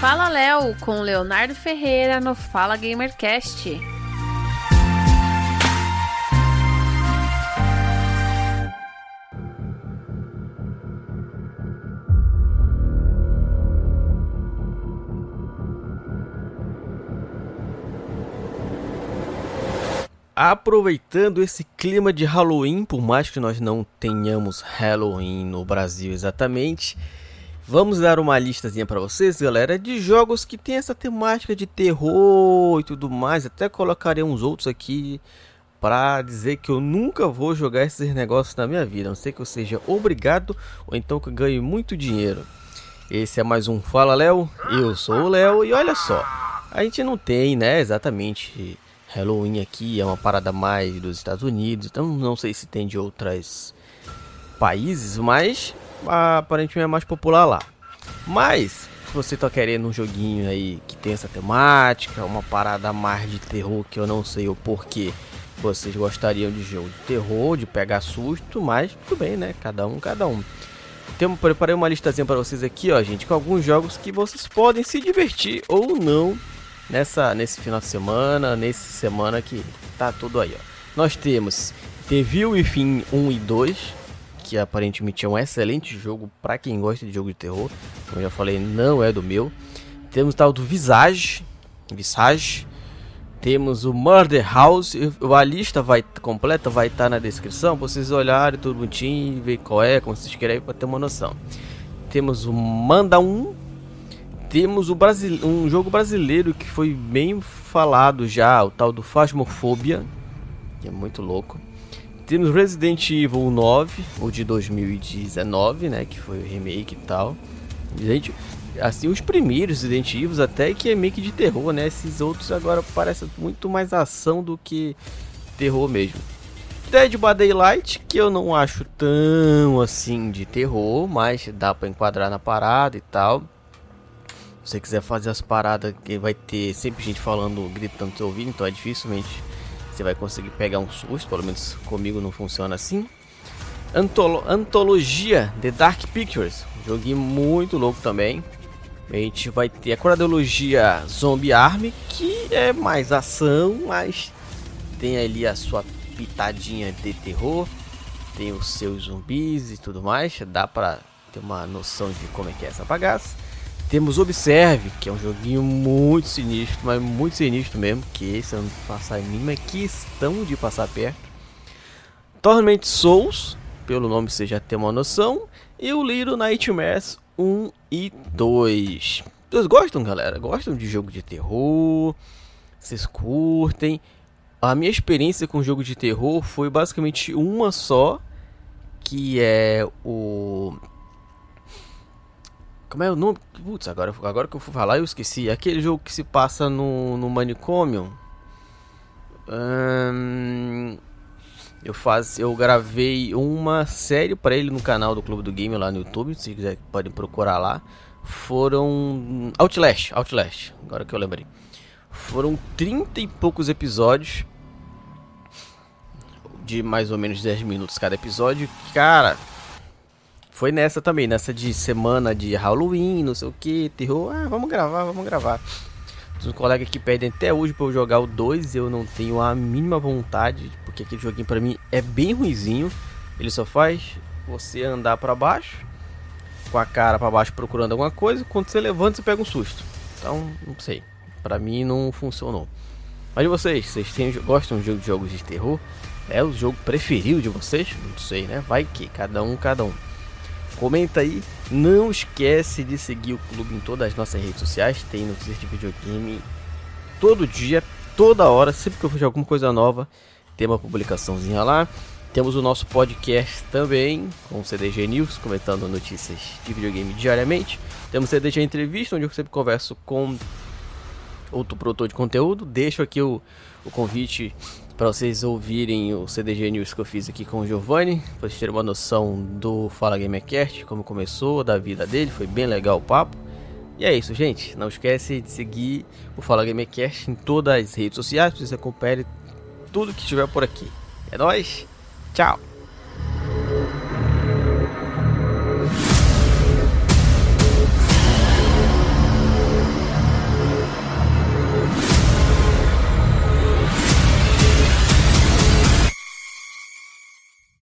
Fala Léo com Leonardo Ferreira no Fala Gamercast. Aproveitando esse clima de Halloween, por mais que nós não tenhamos Halloween no Brasil exatamente, vamos dar uma listazinha para vocês, galera, de jogos que tem essa temática de terror e tudo mais. Até colocarei uns outros aqui para dizer que eu nunca vou jogar esses negócios na minha vida, a não ser que eu seja obrigado ou então que eu ganhe muito dinheiro. Esse é mais um Fala Léo, eu sou o Léo e olha só, a gente não tem, né, exatamente Halloween aqui é uma parada mais dos Estados Unidos, então não sei se tem de outros países, mas aparentemente é mais popular lá. Mas, se você tá querendo um joguinho aí que tem essa temática, uma parada mais de terror que eu não sei o porquê vocês gostariam de jogo de terror, de pegar susto, mas tudo bem, né? Cada um, cada um. Então, preparei uma listazinha para vocês aqui, ó, gente, com alguns jogos que vocês podem se divertir ou não nessa nesse final de semana, nesse semana que tá tudo aí, ó. Nós temos Devil Within 1 e 2, que aparentemente é um excelente jogo para quem gosta de jogo de terror. Como eu já falei, não é do meu. Temos tal do Visage, Visage. Temos o Murder House, a lista vai completa vai estar tá na descrição, vocês olharem tudo bonitinho, ver qual é, como vocês querem para ter uma noção. Temos o Manda 1, temos o Brasil, um jogo brasileiro que foi bem falado já, o tal do Phasmophobia, que é muito louco. Temos Resident Evil 9, o de 2019, né, que foi o remake e tal. Gente, assim, os primeiros Resident Evil até que é meio que de terror, né? Esses outros agora parecem muito mais ação do que terror mesmo. Dead by Daylight, que eu não acho tão assim de terror, mas dá para enquadrar na parada e tal. Se você quiser fazer as paradas que vai ter sempre gente falando, gritando seu ouvido, então é dificilmente você vai conseguir pegar um susto, pelo menos comigo não funciona assim. Antolo Antologia The Dark Pictures, um joguinho muito louco também. A gente vai ter a cronologia Zombie Army, que é mais ação, mas tem ali a sua pitadinha de terror, tem os seus zumbis e tudo mais, dá pra ter uma noção de como é que é essa bagaça. Temos Observe, que é um joguinho muito sinistro, mas muito sinistro mesmo, que esse eu não passar a mínima questão de passar perto. Torment Souls, pelo nome você já tem uma noção, e o Little Nightmares 1 e 2. Vocês gostam, galera? Gostam de jogo de terror? Vocês curtem? A minha experiência com jogo de terror foi basicamente uma só, que é o como é o nome? Putz, agora, agora que eu fui falar eu esqueci. Aquele jogo que se passa no, no manicômio. Eu, faz, eu gravei uma série para ele no canal do Clube do Game lá no YouTube. Se quiser, podem procurar lá. Foram. Outlast, Outlast, agora que eu lembrei. Foram 30 e poucos episódios. De mais ou menos 10 minutos cada episódio. Cara, foi nessa também, nessa de semana de Halloween, não sei o que, terror. Ah, vamos gravar, vamos gravar. Os colegas que pedem até hoje para eu jogar o 2, eu não tenho a mínima vontade, porque aquele joguinho para mim é bem ruizinho. Ele só faz você andar para baixo, com a cara para baixo procurando alguma coisa, quando você levanta você pega um susto. Então, não sei. Para mim não funcionou. Mas vocês? Vocês têm, gostam de jogos de terror? É o jogo preferido de vocês? Não sei, né? Vai que cada um, cada um. Comenta aí. Não esquece de seguir o clube em todas as nossas redes sociais. Tem notícias de videogame todo dia, toda hora. Sempre que eu vejo alguma coisa nova, tem uma publicaçãozinha lá. Temos o nosso podcast também, com o CDG News, comentando notícias de videogame diariamente. Temos o CDG Entrevista, onde eu sempre converso com outro produtor de conteúdo. Deixo aqui o, o convite para vocês ouvirem o CDG News que eu fiz aqui com o Giovanni, para vocês terem uma noção do Fala Gamercast, como começou, da vida dele, foi bem legal o papo. E é isso, gente. Não esquece de seguir o Fala Gamercast em todas as redes sociais, para vocês acompanharem tudo que tiver por aqui. É nóis, tchau!